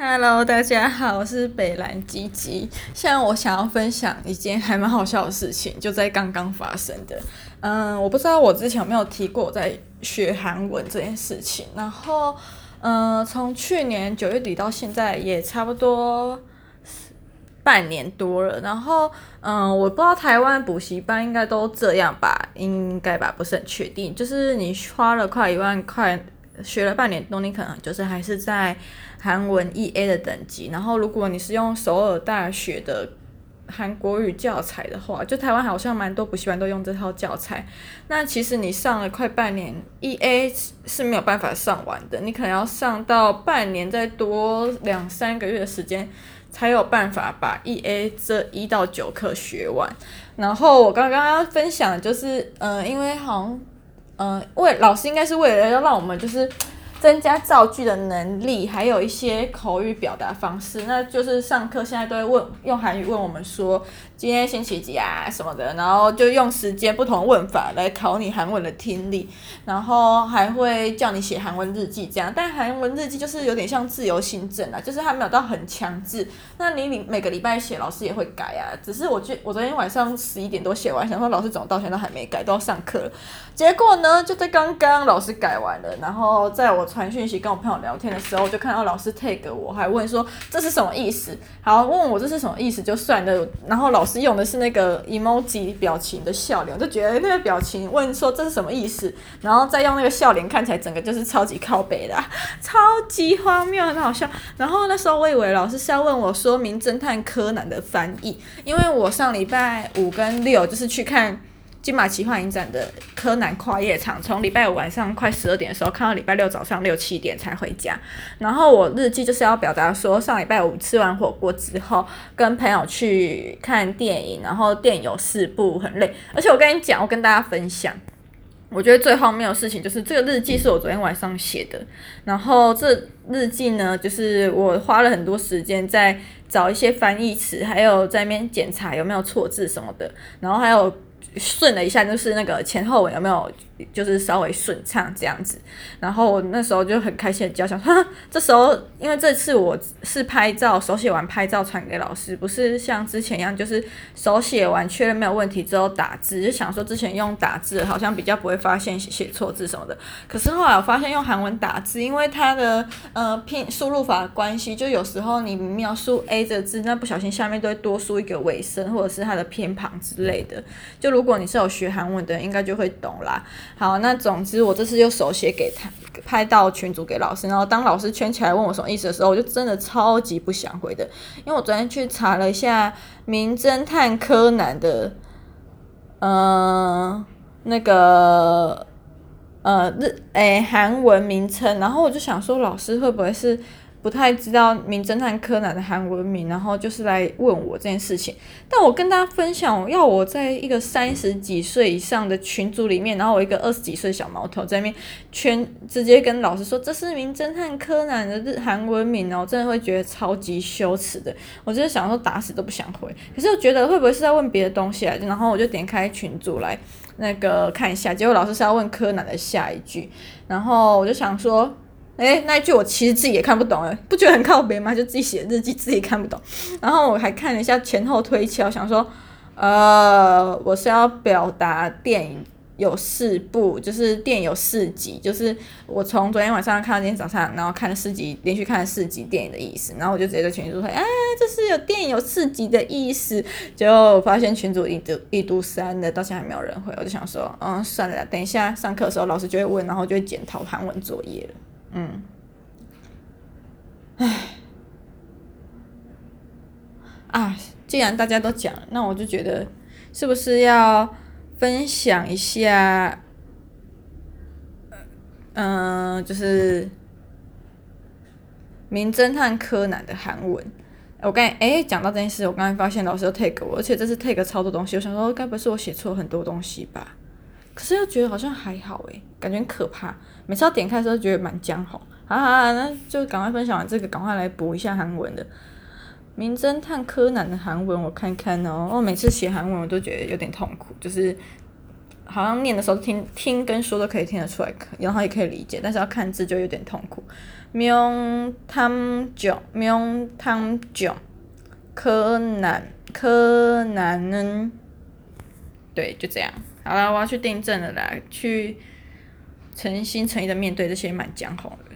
Hello，大家好，我是北兰吉吉。现在我想要分享一件还蛮好笑的事情，就在刚刚发生的。嗯，我不知道我之前有没有提过我在学韩文这件事情。然后，嗯，从去年九月底到现在也差不多半年多了。然后，嗯，我不知道台湾补习班应该都这样吧？应该吧？不是很确定。就是你花了快一万块。学了半年多，你可能就是还是在韩文 E A 的等级。然后，如果你是用首尔大学的韩国语教材的话，就台湾好像蛮多补习班都用这套教材。那其实你上了快半年 E A 是没有办法上完的。你可能要上到半年再多两三个月的时间，才有办法把 E A 这一到九课学完。然后我刚刚要分享就是，嗯、呃，因为好像。嗯，为老师应该是为了要让我们就是增加造句的能力，还有一些口语表达方式。那就是上课现在都会问用韩语问我们说。今天星期几啊什么的，然后就用时间不同问法来考你韩文的听力，然后还会叫你写韩文日记这样。但韩文日记就是有点像自由行政啊，就是还没有到很强制。那你每每个礼拜写，老师也会改啊。只是我觉我昨天晚上十一点多写完，想说老师怎么到现在都还没改，都要上课。结果呢，就在刚刚老师改完了，然后在我传讯息跟我朋友聊天的时候，就看到老师 tag 我，还问说这是什么意思？好，问我这是什么意思就算了，然后老师。用的是那个 emoji 表情的笑脸，我就觉得那个表情问说这是什么意思，然后再用那个笑脸看起来整个就是超级靠北的，超级荒谬，很好笑。然后那时候我以为老师是要问我说《名侦探柯南》的翻译，因为我上礼拜五跟六就是去看。金马奇幻影展的柯南跨夜场，从礼拜五晚上快十二点的时候看到礼拜六早上六七点才回家。然后我日记就是要表达说，上礼拜五吃完火锅之后，跟朋友去看电影，然后电影有四部，很累。而且我跟你讲，我跟大家分享，我觉得最荒谬的事情就是这个日记是我昨天晚上写的。然后这日记呢，就是我花了很多时间在找一些翻译词，还有在那边检查有没有错字什么的，然后还有。顺了一下，就是那个前后尾有没有，就是稍微顺畅这样子。然后我那时候就很开心的叫想，哈，这时候因为这次我是拍照手写完拍照传给老师，不是像之前一样，就是手写完确认没有问题之后打字，就想说之前用打字好像比较不会发现写错字什么的。可是后来我发现用韩文打字，因为它的呃拼输入法关系，就有时候你描述 A 这个字，那不小心下面都会多输一个尾声或者是它的偏旁之类的，就如果。你是有学韩文的，应该就会懂啦。好，那总之我这次就手写给他，拍到群主给老师。然后当老师圈起来问我什么意思的时候，我就真的超级不想回的，因为我昨天去查了一下《名侦探柯南》的，呃，那个呃日诶韩文名称，然后我就想说，老师会不会是？不太知道《名侦探柯南》的韩文名，然后就是来问我这件事情。但我跟大家分享，要我在一个三十几岁以上的群组里面，然后我一个二十几岁小毛头在那边圈，直接跟老师说这是《名侦探柯南》的日韩文名，然后真的会觉得超级羞耻的。我就是想说打死都不想回，可是我觉得会不会是在问别的东西来着？然后我就点开群组来那个看一下，结果老师是要问柯南的下一句，然后我就想说。诶，那一句我其实自己也看不懂诶，不觉得很靠北吗？就自己写日记，自己看不懂。然后我还看了一下前后推敲，想说，呃，我是要表达电影有四部，就是电影有四集，就是我从昨天晚上看到今天早上，然后看了四集，连续看了四集电影的意思。然后我就直接在群组说，哎，这是有电影有四集的意思。结果我发现群主已读已读删了，到现在还没有人回。我就想说，嗯，算了，等一下上课的时候老师就会问，然后就会检讨韩文作业了。嗯，唉，啊，既然大家都讲，那我就觉得是不是要分享一下，嗯、就是《名侦探柯南》的韩文。我刚才哎讲到这件事，我刚才发现老师又 take 我，而且这次 take 超多东西，我想说该不是我写错很多东西吧？可是又觉得好像还好诶，感觉很可怕。每次要点开的时候，觉得蛮僵吼。好好好，那就赶快分享完这个，赶快来补一下韩文的《名侦探柯南》的韩文，我看看哦。我、每次写韩文，我都觉得有点痛苦，就是好像念的时候听听跟说都可以听得出来，然后也可以理解，但是要看字就有点痛苦。名探囧，名探囧，柯南，柯南？对，就这样。好了，我要去订正了啦，去诚心诚意的面对这些满江红了。